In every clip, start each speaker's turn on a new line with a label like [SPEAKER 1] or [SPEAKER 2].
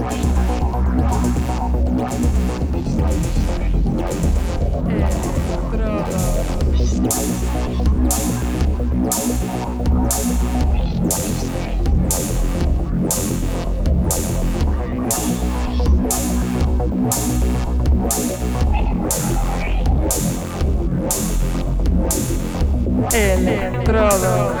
[SPEAKER 1] Estrada. Electrodos.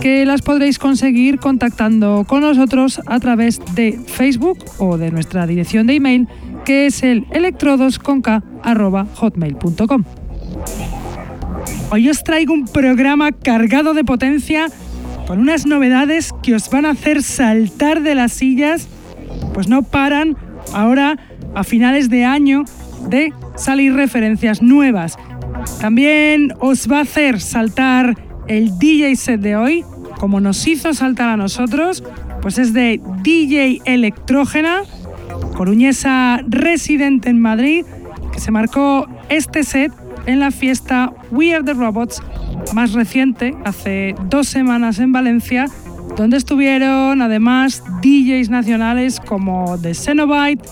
[SPEAKER 1] que las podréis conseguir contactando con nosotros a través de Facebook o de nuestra dirección de email que es el electrodosconk.hotmail.com. Hoy os traigo un programa cargado de potencia con unas novedades que os van a hacer saltar de las sillas, pues no paran ahora a finales de año de salir referencias nuevas. También os va a hacer saltar el DJ set de hoy, como nos hizo saltar a nosotros, pues es de DJ Electrógena, coruñesa residente en Madrid, que se marcó este set en la fiesta We Are the Robots más reciente, hace dos semanas en Valencia, donde estuvieron además DJs nacionales como The Cenobite,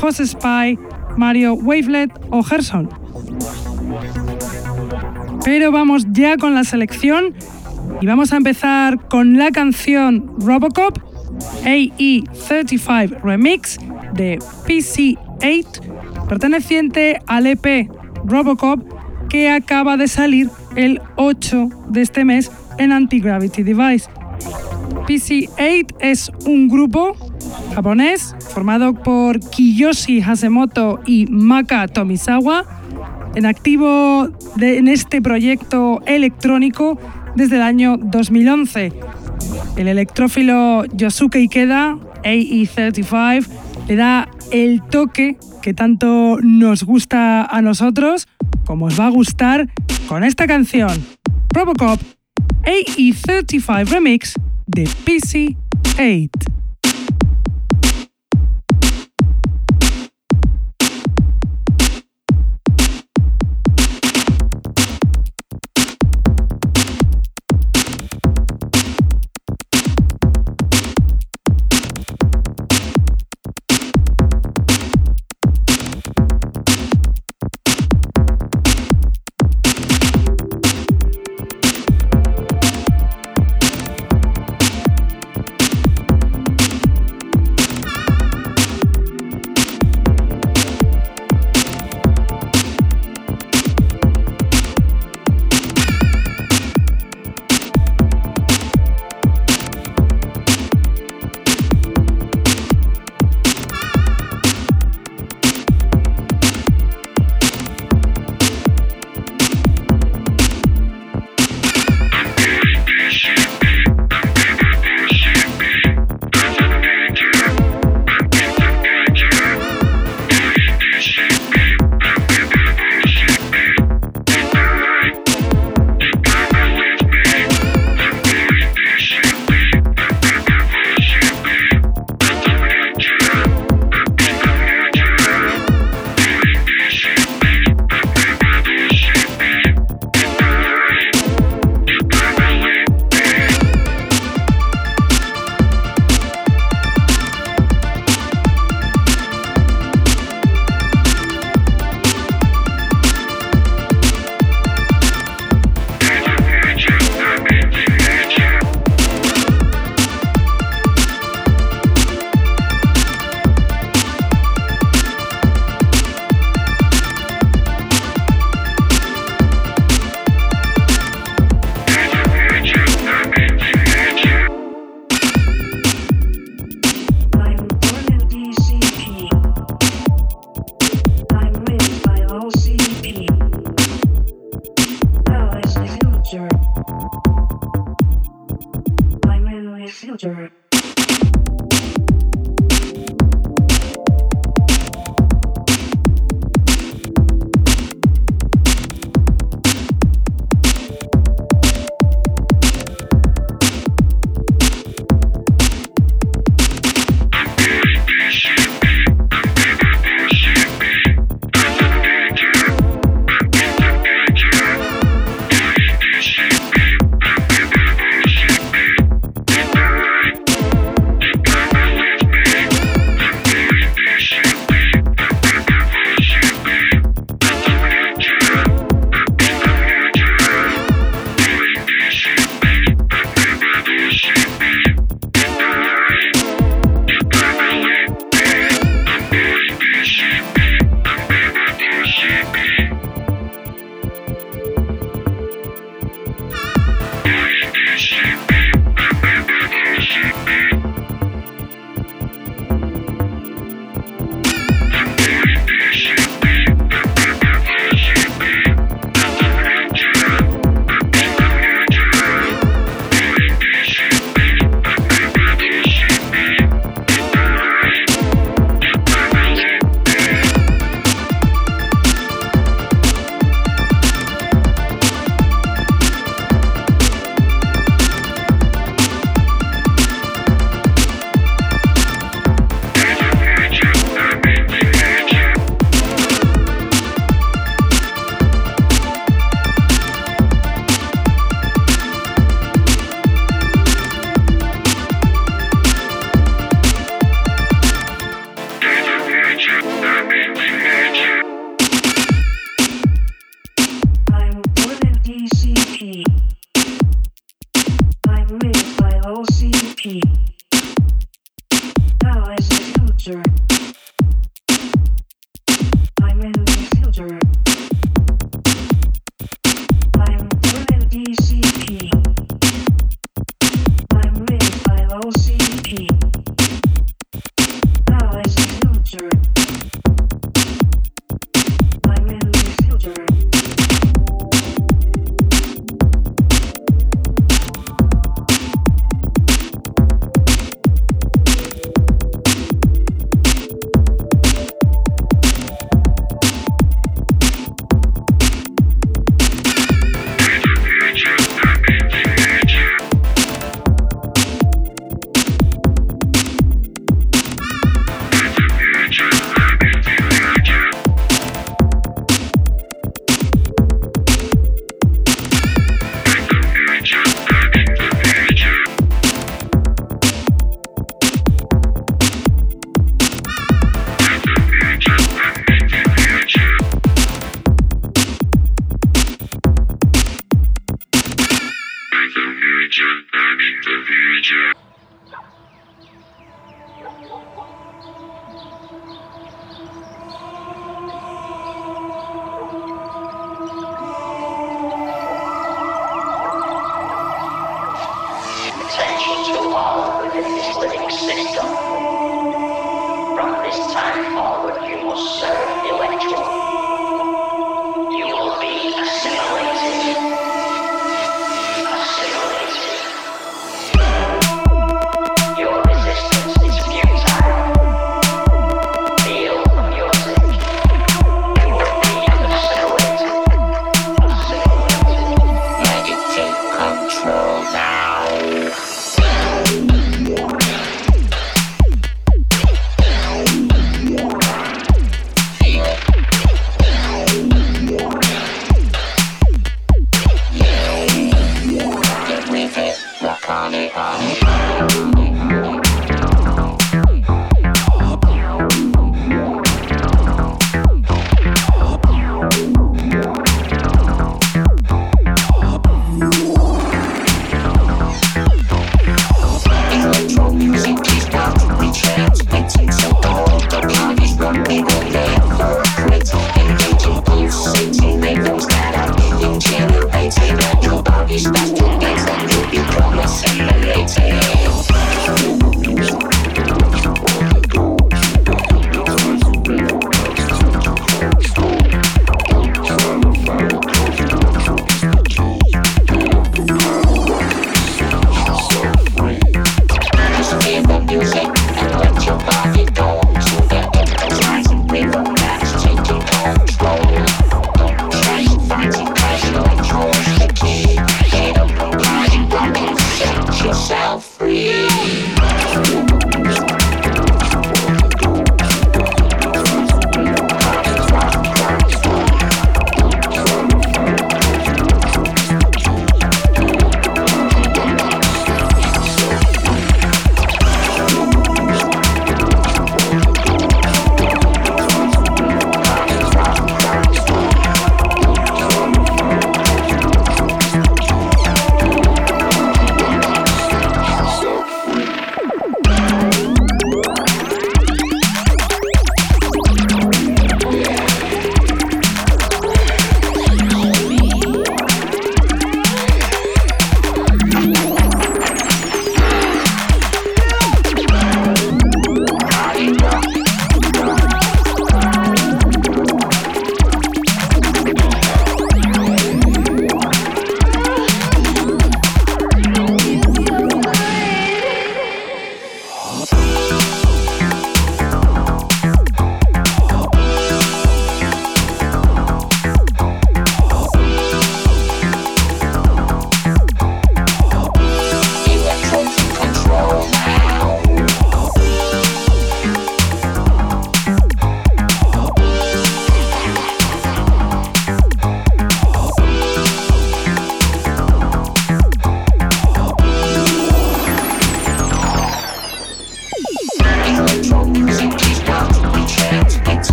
[SPEAKER 1] Jose Spy, Mario Wavelet o Gerson. Pero vamos ya con la selección y vamos a empezar con la canción Robocop AE35 Remix de PC8, perteneciente al EP Robocop que acaba de salir el 8 de este mes en Anti-Gravity Device. PC8 es un grupo japonés formado por Kiyoshi Hasemoto y Maka Tomisawa en activo en este proyecto electrónico desde el año 2011. El electrófilo Yosuke Ikeda, AE35, le da el toque que tanto nos gusta a nosotros, como os va a gustar con esta canción, Robocop AE35 Remix de PC8.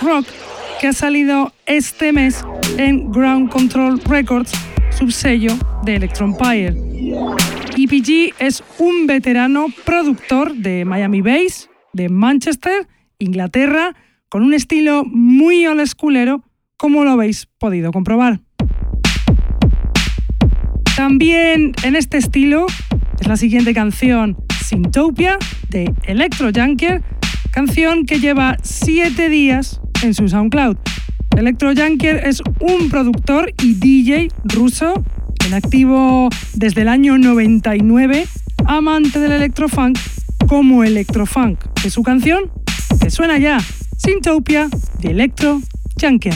[SPEAKER 1] Rock, que ha salido este mes en Ground Control Records, subsello de Electronpire. EPG es un veterano productor de Miami Bass, de Manchester, Inglaterra, con un estilo muy old schoolero, como lo habéis podido comprobar. También en este estilo es la siguiente canción, Syntopia, de Electro Junker, canción que lleva 7 días en su SoundCloud. Electro Junker es un productor y DJ ruso en activo desde el año 99, amante del electrofunk como electrofunk. De su canción, que suena ya, Syntopia de Electro Junker.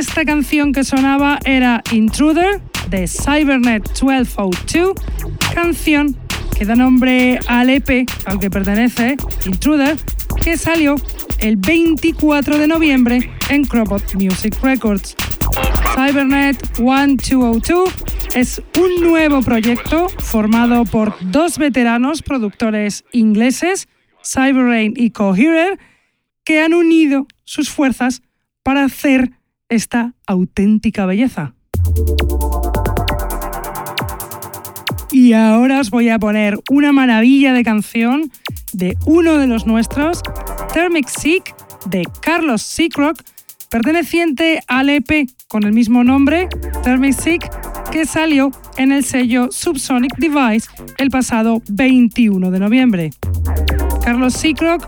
[SPEAKER 1] Esta canción que sonaba era Intruder de Cybernet 1202, canción que da nombre al EP al que pertenece Intruder, que salió el 24 de noviembre en Cropot Music Records. Cybernet 1202 es un nuevo proyecto formado por dos veteranos productores ingleses, Cyberrain y Coherer, que han unido sus fuerzas para hacer esta auténtica belleza. Y ahora os voy a poner una maravilla de canción de uno de los nuestros, Thermic Seek, de Carlos Seacrock, perteneciente al EP con el mismo nombre, Thermic Seek, que salió en el sello Subsonic Device el pasado 21 de noviembre. Carlos Seacrock,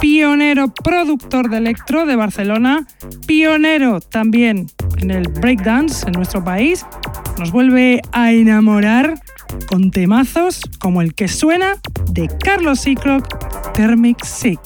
[SPEAKER 1] pionero productor de electro de Barcelona, pionero también en el breakdance en nuestro país, nos vuelve a enamorar con temazos como el que suena de Carlos Seacrock, Thermic Sick.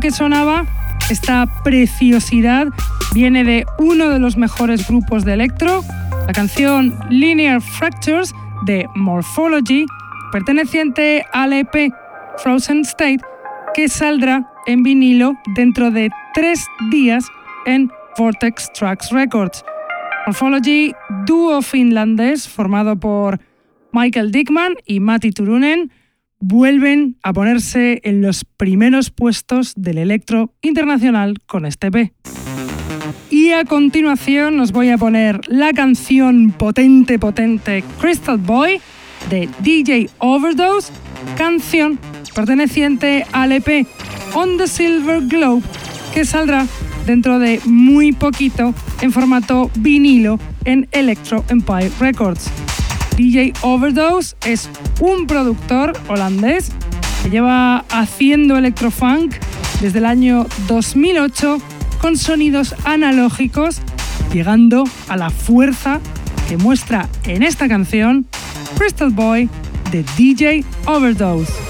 [SPEAKER 1] Que sonaba, esta preciosidad, viene de uno de los mejores grupos de electro, la canción Linear Fractures de Morphology, perteneciente al EP Frozen State, que saldrá en vinilo dentro de tres días en Vortex Tracks Records. Morphology, dúo finlandés formado por Michael Dickman y Matti Turunen, vuelven a ponerse en los primeros puestos del electro internacional con este P. Y a continuación os voy a poner la canción potente, potente Crystal Boy de DJ Overdose, canción perteneciente al EP On the Silver Globe que saldrá dentro de muy poquito en formato vinilo en Electro Empire Records. DJ Overdose es un productor holandés que lleva haciendo electrofunk desde el año 2008 con sonidos analógicos, llegando a la fuerza que muestra en esta canción Crystal Boy de DJ Overdose.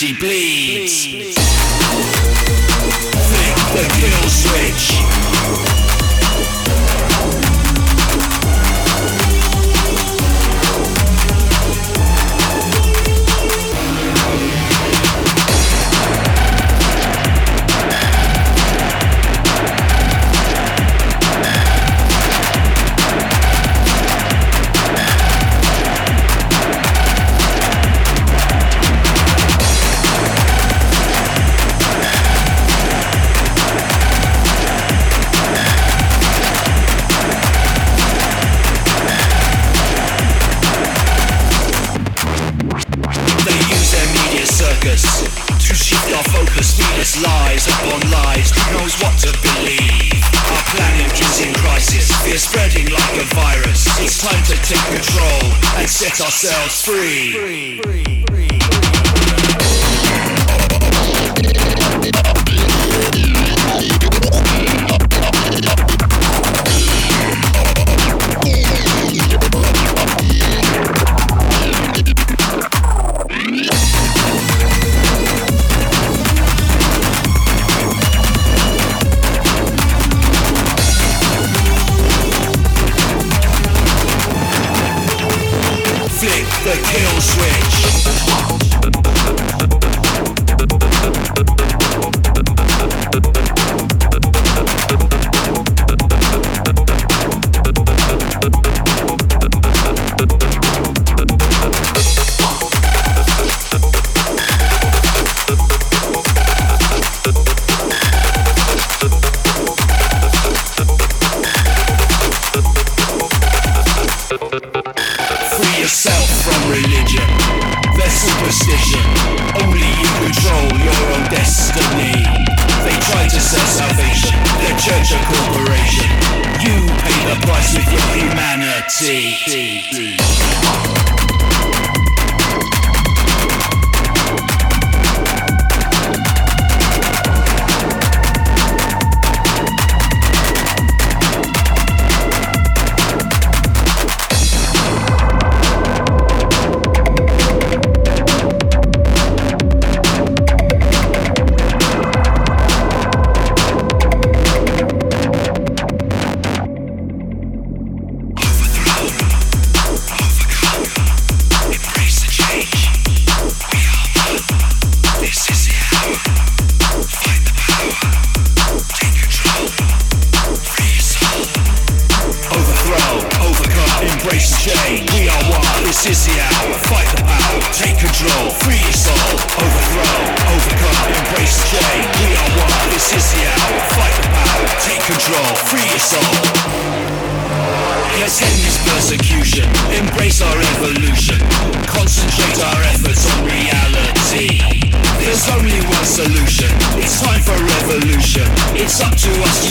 [SPEAKER 2] cheapy.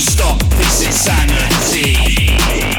[SPEAKER 2] stop this
[SPEAKER 1] insanity.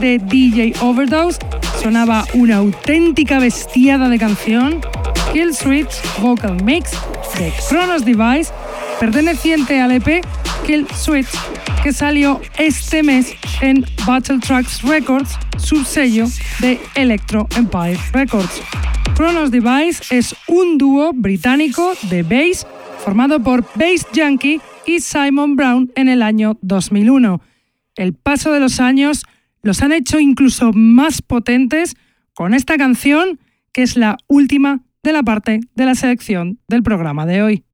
[SPEAKER 1] De DJ Overdose sonaba una auténtica bestiada de canción, Kill Switch Vocal Mix de Chronos Device, perteneciente al EP Kill Switch, que salió este mes en Battle Tracks Records, subsello de Electro Empire Records. Chronos Device es un dúo británico de bass formado por Bass Junkie y Simon Brown en el año 2001. El paso de los años los han hecho incluso más potentes con esta canción, que es la última de la parte de la selección del programa de hoy.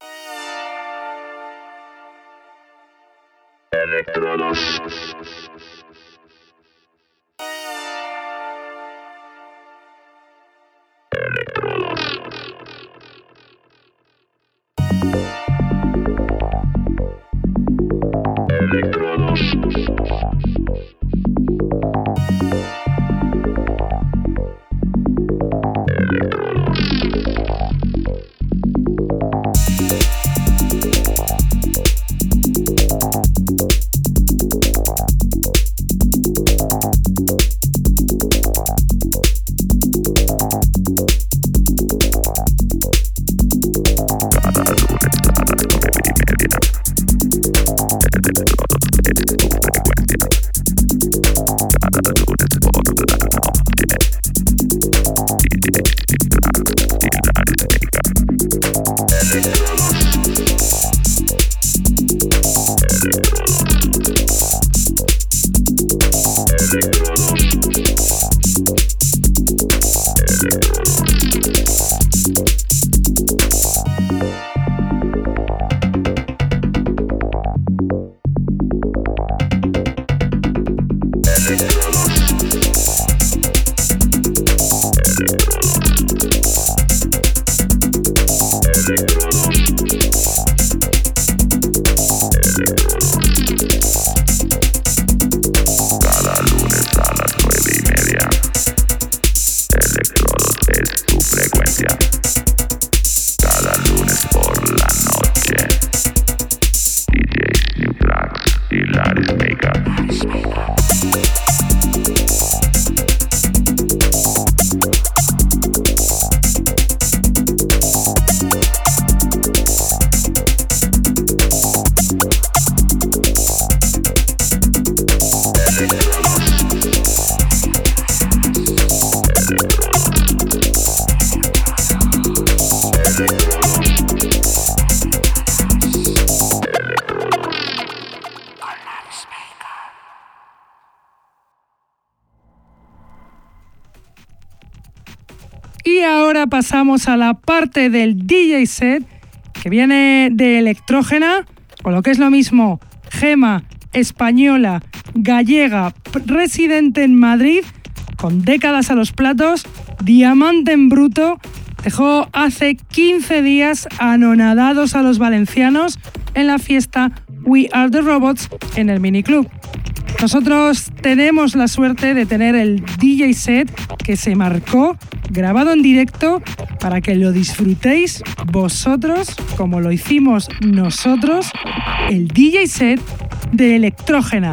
[SPEAKER 1] Pasamos a la parte del DJ set que viene de Electrógena, o lo que es lo mismo, Gema, española, gallega, residente en Madrid, con décadas a los platos, diamante en bruto, dejó hace 15 días anonadados a los valencianos en la fiesta We Are the Robots en el miniclub. Nosotros tenemos la suerte de tener el DJ set que se marcó grabado en directo para que lo disfrutéis vosotros como lo hicimos nosotros, el DJ set de Electrógena.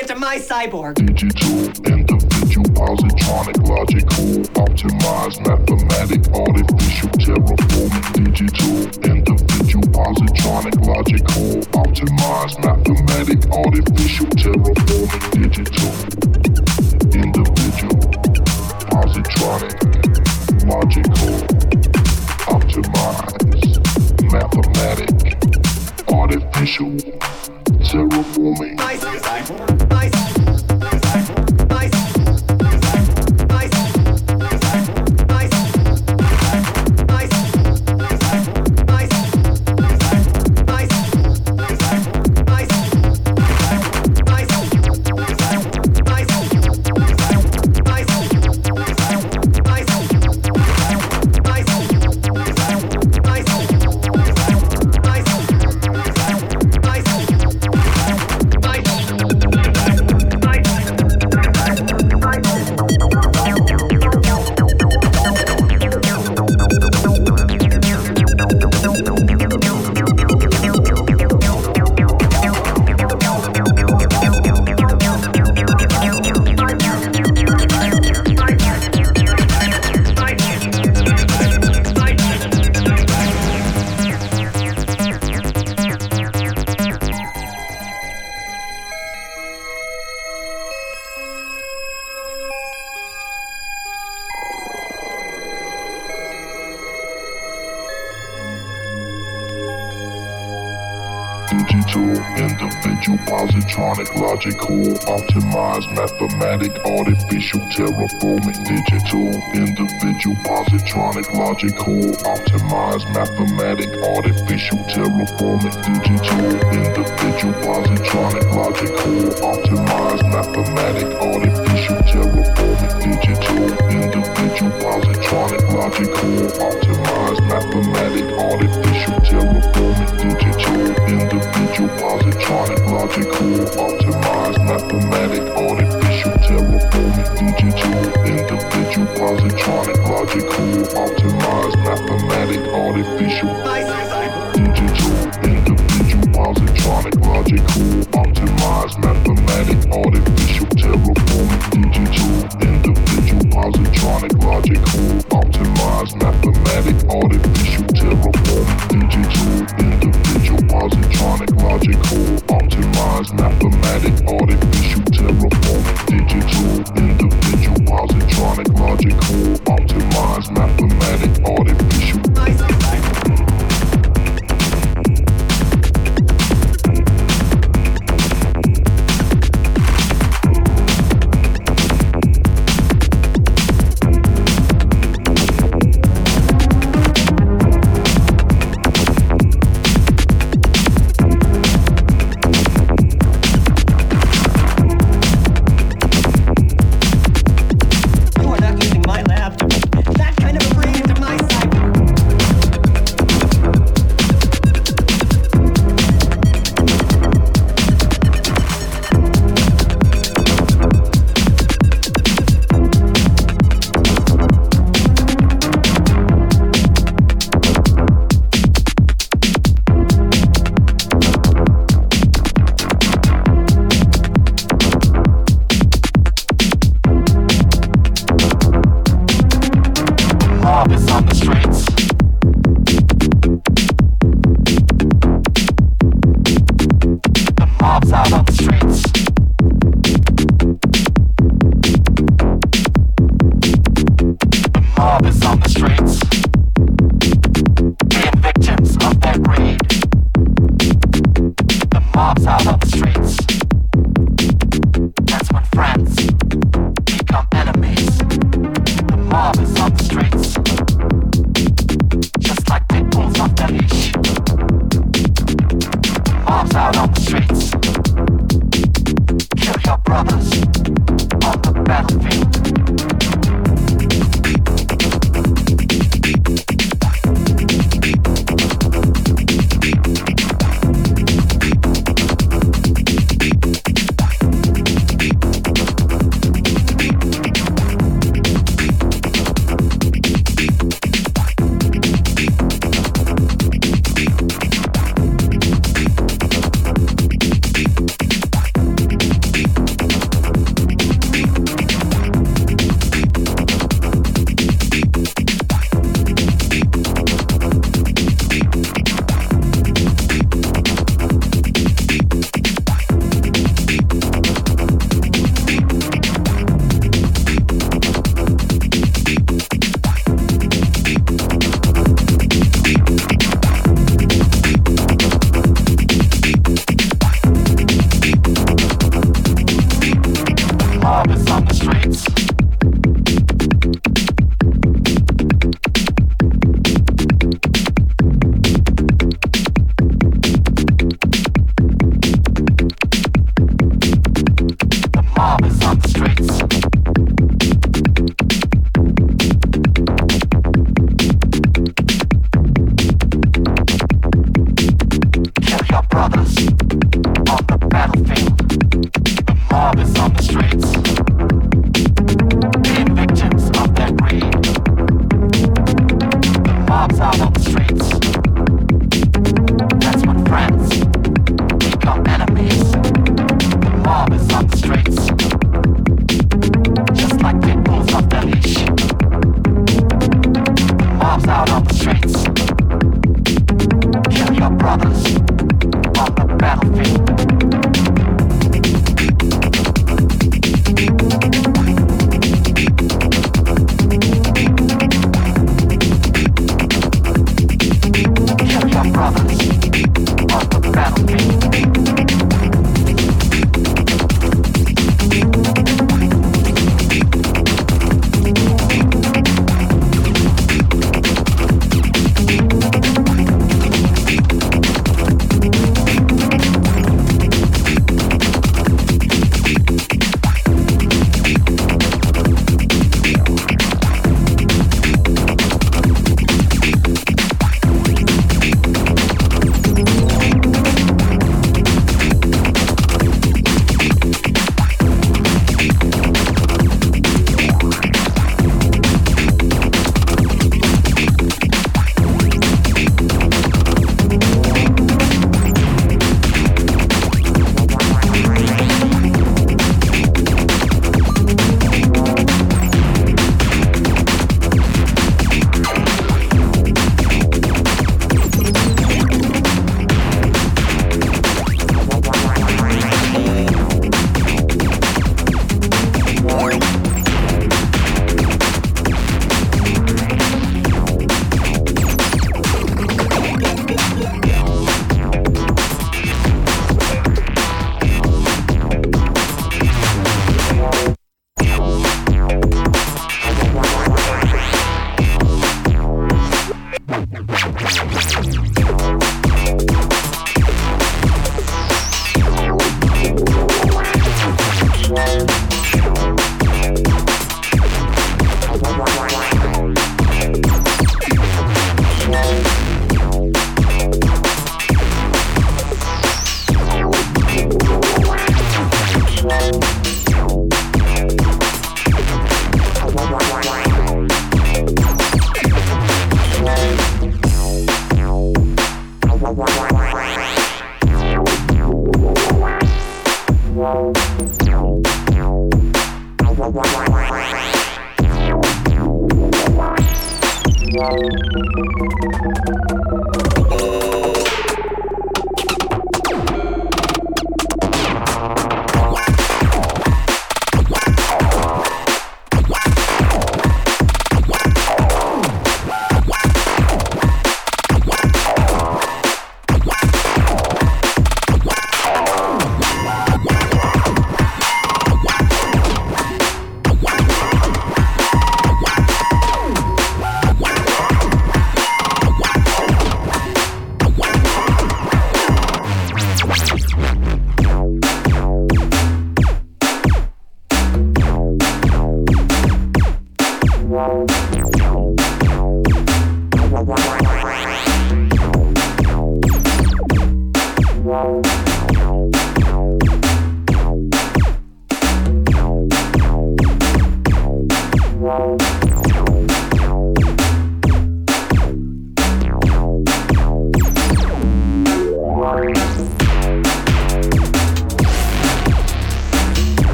[SPEAKER 3] into my cyborg.
[SPEAKER 4] terraforming digital, individual, positronic, logical, optimized, mathematic, artificial, terraforming digital, individual, positronic, logical, optimized, mathematic, artificial, terraforming digital, individual, positronic, logical, optimized, mathematic, artificial, terraforming digital, individual, positronic, logical, optimized, mathematic, artificial, Digital, individual, positronic, logical, optimized, mathematic, artificial. Digital, individual, positronic, logical,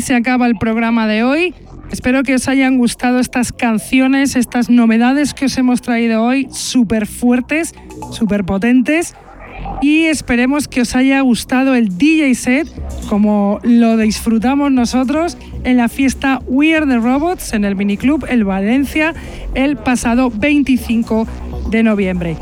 [SPEAKER 1] se acaba el programa de hoy. Espero que os hayan gustado estas canciones, estas novedades que os hemos traído hoy, súper fuertes, súper potentes. Y esperemos que os haya gustado el DJ set como lo disfrutamos nosotros en la fiesta We the Robots en el Miniclub El Valencia el pasado 25 de noviembre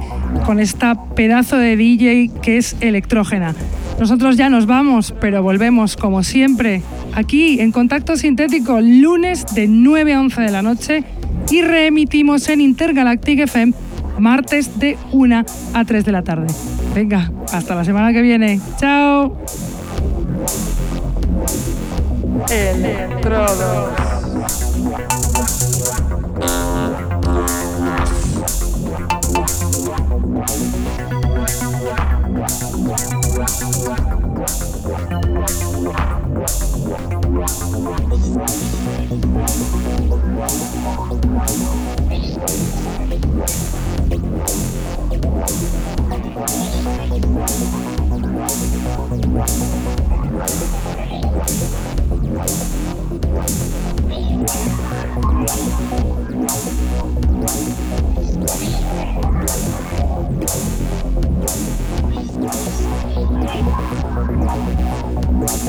[SPEAKER 1] con esta pedazo de DJ que es electrógena. Nosotros ya nos vamos, pero volvemos como siempre aquí en Contacto Sintético lunes de 9 a 11 de la noche y reemitimos en Intergalactic FM martes de 1 a 3 de la tarde. Venga, hasta la semana que viene. Chao.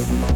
[SPEAKER 1] Bye.